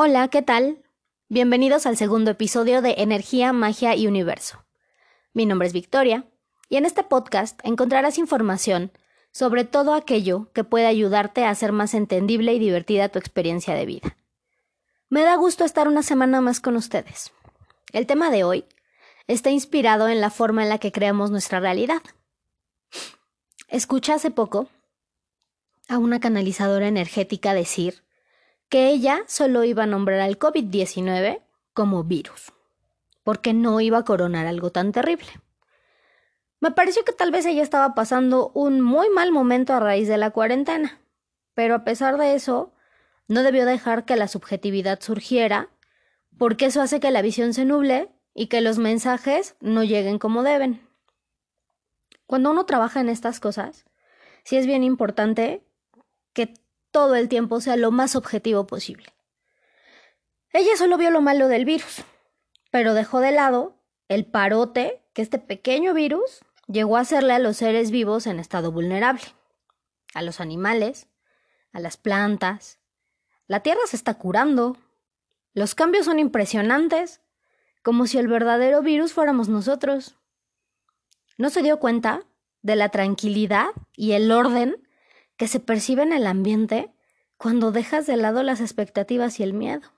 Hola, ¿qué tal? Bienvenidos al segundo episodio de Energía, Magia y Universo. Mi nombre es Victoria y en este podcast encontrarás información sobre todo aquello que puede ayudarte a hacer más entendible y divertida tu experiencia de vida. Me da gusto estar una semana más con ustedes. El tema de hoy está inspirado en la forma en la que creamos nuestra realidad. Escuché hace poco a una canalizadora energética decir que ella solo iba a nombrar al COVID-19 como virus, porque no iba a coronar algo tan terrible. Me pareció que tal vez ella estaba pasando un muy mal momento a raíz de la cuarentena, pero a pesar de eso, no debió dejar que la subjetividad surgiera, porque eso hace que la visión se nuble y que los mensajes no lleguen como deben. Cuando uno trabaja en estas cosas, sí es bien importante que todo el tiempo sea lo más objetivo posible. Ella solo vio lo malo del virus, pero dejó de lado el parote que este pequeño virus llegó a hacerle a los seres vivos en estado vulnerable, a los animales, a las plantas. La Tierra se está curando. Los cambios son impresionantes, como si el verdadero virus fuéramos nosotros. ¿No se dio cuenta de la tranquilidad y el orden que se percibe en el ambiente cuando dejas de lado las expectativas y el miedo,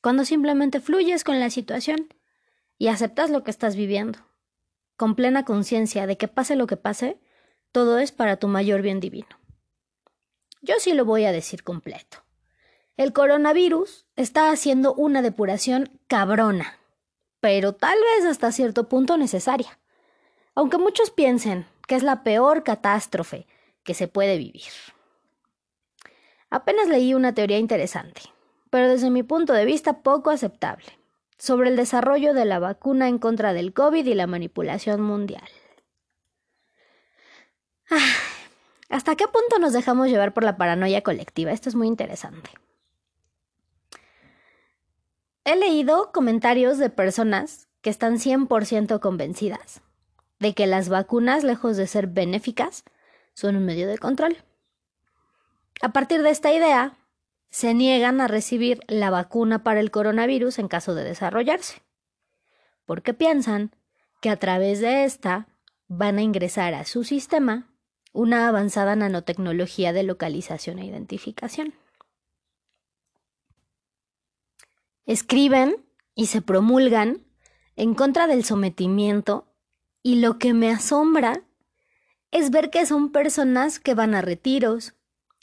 cuando simplemente fluyes con la situación y aceptas lo que estás viviendo, con plena conciencia de que pase lo que pase, todo es para tu mayor bien divino. Yo sí lo voy a decir completo. El coronavirus está haciendo una depuración cabrona, pero tal vez hasta cierto punto necesaria. Aunque muchos piensen que es la peor catástrofe que se puede vivir. Apenas leí una teoría interesante, pero desde mi punto de vista poco aceptable, sobre el desarrollo de la vacuna en contra del COVID y la manipulación mundial. ¿Hasta qué punto nos dejamos llevar por la paranoia colectiva? Esto es muy interesante. He leído comentarios de personas que están 100% convencidas de que las vacunas, lejos de ser benéficas, son un medio de control. A partir de esta idea, se niegan a recibir la vacuna para el coronavirus en caso de desarrollarse, porque piensan que a través de esta van a ingresar a su sistema una avanzada nanotecnología de localización e identificación. Escriben y se promulgan en contra del sometimiento y lo que me asombra es ver que son personas que van a retiros,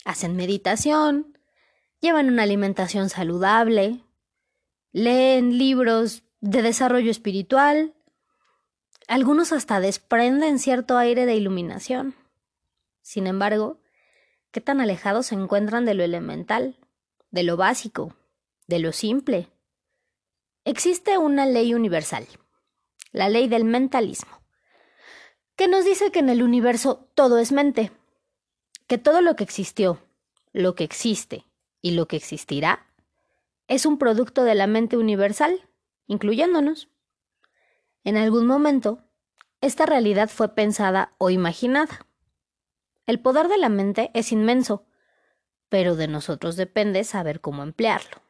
hacen meditación, llevan una alimentación saludable, leen libros de desarrollo espiritual, algunos hasta desprenden cierto aire de iluminación. Sin embargo, ¿qué tan alejados se encuentran de lo elemental, de lo básico, de lo simple? Existe una ley universal, la ley del mentalismo que nos dice que en el universo todo es mente, que todo lo que existió, lo que existe y lo que existirá es un producto de la mente universal, incluyéndonos. En algún momento, esta realidad fue pensada o imaginada. El poder de la mente es inmenso, pero de nosotros depende saber cómo emplearlo.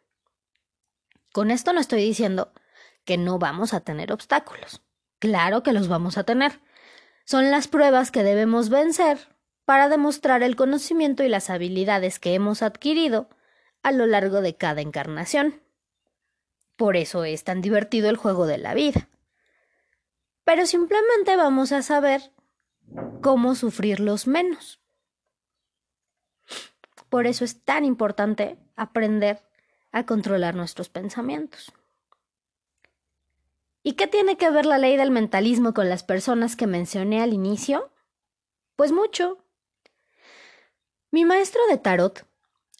Con esto no estoy diciendo que no vamos a tener obstáculos. Claro que los vamos a tener, son las pruebas que debemos vencer para demostrar el conocimiento y las habilidades que hemos adquirido a lo largo de cada encarnación. Por eso es tan divertido el juego de la vida. Pero simplemente vamos a saber cómo sufrirlos menos. Por eso es tan importante aprender a controlar nuestros pensamientos. ¿Y qué tiene que ver la ley del mentalismo con las personas que mencioné al inicio? Pues mucho. Mi maestro de tarot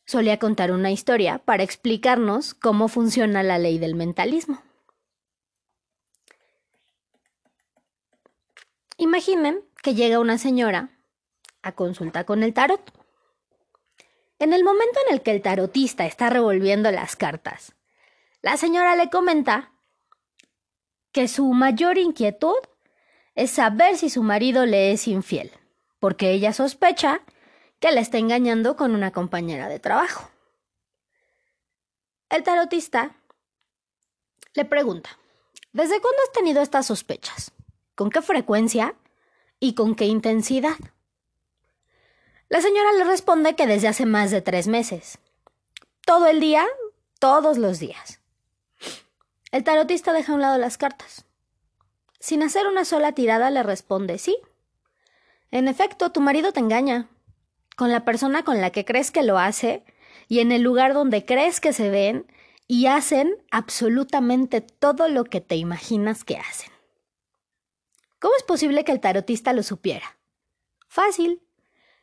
solía contar una historia para explicarnos cómo funciona la ley del mentalismo. Imaginen que llega una señora a consulta con el tarot. En el momento en el que el tarotista está revolviendo las cartas, la señora le comenta que su mayor inquietud es saber si su marido le es infiel, porque ella sospecha que le está engañando con una compañera de trabajo. El tarotista le pregunta, ¿desde cuándo has tenido estas sospechas? ¿Con qué frecuencia? ¿Y con qué intensidad? La señora le responde que desde hace más de tres meses. Todo el día, todos los días. El tarotista deja a un lado las cartas. Sin hacer una sola tirada le responde sí. En efecto, tu marido te engaña. Con la persona con la que crees que lo hace y en el lugar donde crees que se ven y hacen absolutamente todo lo que te imaginas que hacen. ¿Cómo es posible que el tarotista lo supiera? Fácil.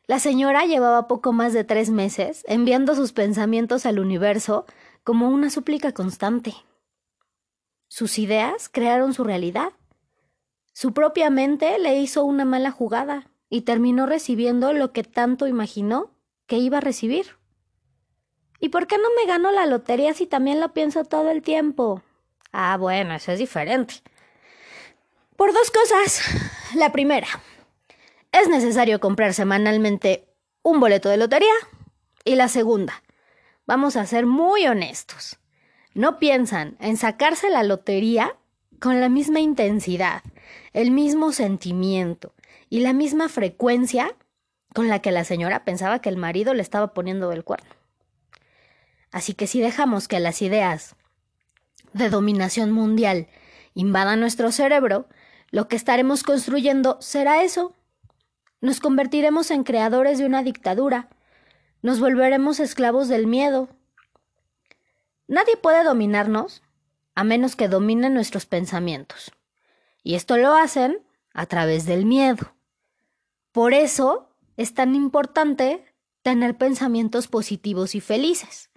La señora llevaba poco más de tres meses enviando sus pensamientos al universo como una súplica constante. Sus ideas crearon su realidad. Su propia mente le hizo una mala jugada y terminó recibiendo lo que tanto imaginó que iba a recibir. ¿Y por qué no me gano la lotería si también lo pienso todo el tiempo? Ah, bueno, eso es diferente. Por dos cosas. La primera, es necesario comprar semanalmente un boleto de lotería. Y la segunda, vamos a ser muy honestos. No piensan en sacarse la lotería con la misma intensidad, el mismo sentimiento y la misma frecuencia con la que la señora pensaba que el marido le estaba poniendo el cuerno. Así que si dejamos que las ideas de dominación mundial invadan nuestro cerebro, lo que estaremos construyendo será eso, nos convertiremos en creadores de una dictadura. Nos volveremos esclavos del miedo. Nadie puede dominarnos a menos que dominen nuestros pensamientos. Y esto lo hacen a través del miedo. Por eso es tan importante tener pensamientos positivos y felices,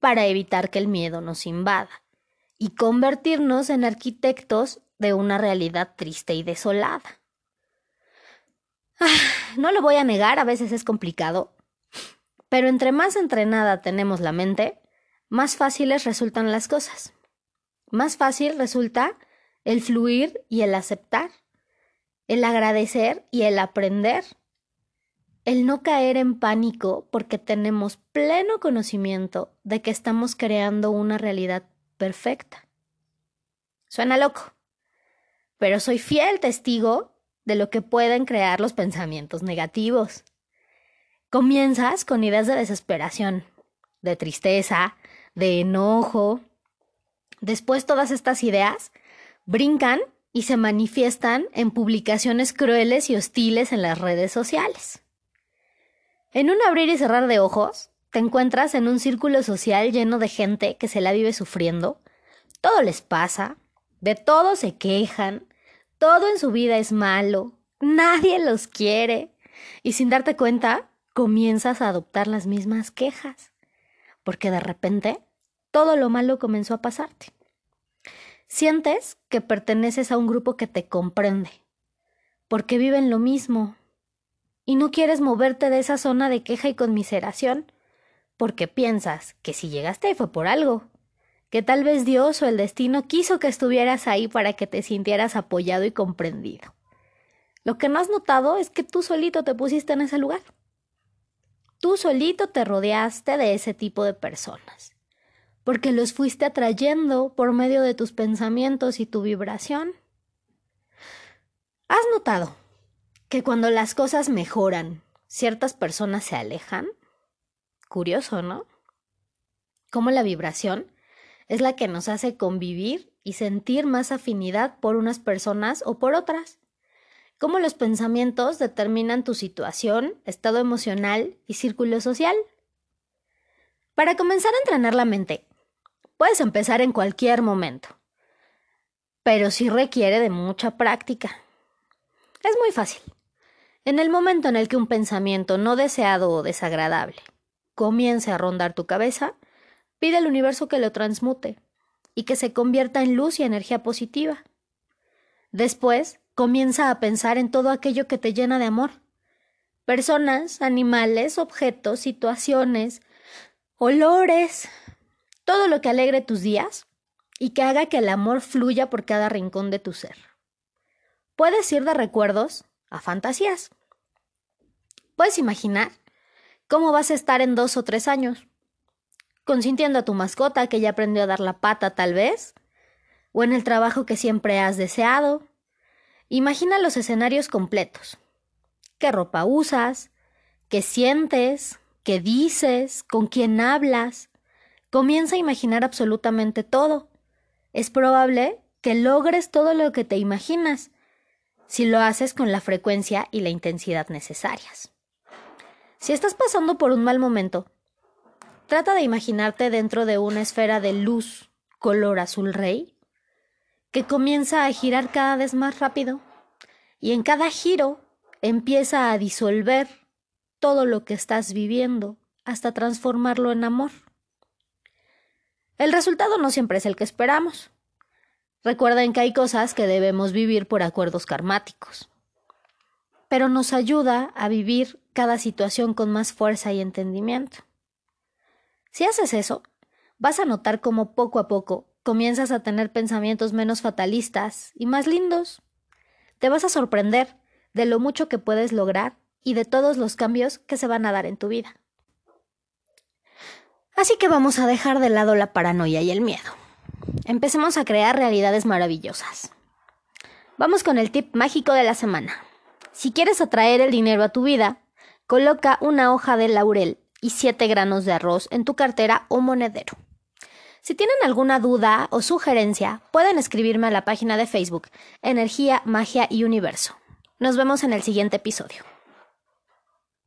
para evitar que el miedo nos invada y convertirnos en arquitectos de una realidad triste y desolada. No lo voy a negar, a veces es complicado, pero entre más entrenada tenemos la mente, más fáciles resultan las cosas. Más fácil resulta el fluir y el aceptar, el agradecer y el aprender, el no caer en pánico porque tenemos pleno conocimiento de que estamos creando una realidad perfecta. Suena loco, pero soy fiel testigo de lo que pueden crear los pensamientos negativos. Comienzas con ideas de desesperación, de tristeza, de enojo. Después todas estas ideas brincan y se manifiestan en publicaciones crueles y hostiles en las redes sociales. En un abrir y cerrar de ojos, te encuentras en un círculo social lleno de gente que se la vive sufriendo, todo les pasa, de todo se quejan, todo en su vida es malo, nadie los quiere. Y sin darte cuenta, comienzas a adoptar las mismas quejas, porque de repente todo lo malo comenzó a pasarte. Sientes que perteneces a un grupo que te comprende, porque viven lo mismo, y no quieres moverte de esa zona de queja y conmiseración, porque piensas que si llegaste fue por algo, que tal vez Dios o el destino quiso que estuvieras ahí para que te sintieras apoyado y comprendido. Lo que no has notado es que tú solito te pusiste en ese lugar. Tú solito te rodeaste de ese tipo de personas, porque los fuiste atrayendo por medio de tus pensamientos y tu vibración. ¿Has notado que cuando las cosas mejoran, ciertas personas se alejan? Curioso, ¿no? Cómo la vibración es la que nos hace convivir y sentir más afinidad por unas personas o por otras. Cómo los pensamientos determinan tu situación, estado emocional y círculo social. Para comenzar a entrenar la mente, puedes empezar en cualquier momento, pero sí requiere de mucha práctica. Es muy fácil. En el momento en el que un pensamiento no deseado o desagradable comience a rondar tu cabeza, Pide al universo que lo transmute y que se convierta en luz y energía positiva. Después, comienza a pensar en todo aquello que te llena de amor. Personas, animales, objetos, situaciones, olores, todo lo que alegre tus días y que haga que el amor fluya por cada rincón de tu ser. Puedes ir de recuerdos a fantasías. Puedes imaginar cómo vas a estar en dos o tres años consintiendo a tu mascota que ya aprendió a dar la pata tal vez, o en el trabajo que siempre has deseado. Imagina los escenarios completos. ¿Qué ropa usas? ¿Qué sientes? ¿Qué dices? ¿Con quién hablas? Comienza a imaginar absolutamente todo. Es probable que logres todo lo que te imaginas, si lo haces con la frecuencia y la intensidad necesarias. Si estás pasando por un mal momento, trata de imaginarte dentro de una esfera de luz color azul rey que comienza a girar cada vez más rápido y en cada giro empieza a disolver todo lo que estás viviendo hasta transformarlo en amor. El resultado no siempre es el que esperamos. Recuerden que hay cosas que debemos vivir por acuerdos karmáticos, pero nos ayuda a vivir cada situación con más fuerza y entendimiento. Si haces eso, vas a notar cómo poco a poco comienzas a tener pensamientos menos fatalistas y más lindos. Te vas a sorprender de lo mucho que puedes lograr y de todos los cambios que se van a dar en tu vida. Así que vamos a dejar de lado la paranoia y el miedo. Empecemos a crear realidades maravillosas. Vamos con el tip mágico de la semana. Si quieres atraer el dinero a tu vida, coloca una hoja de laurel y siete granos de arroz en tu cartera o monedero. Si tienen alguna duda o sugerencia, pueden escribirme a la página de Facebook Energía, Magia y Universo. Nos vemos en el siguiente episodio.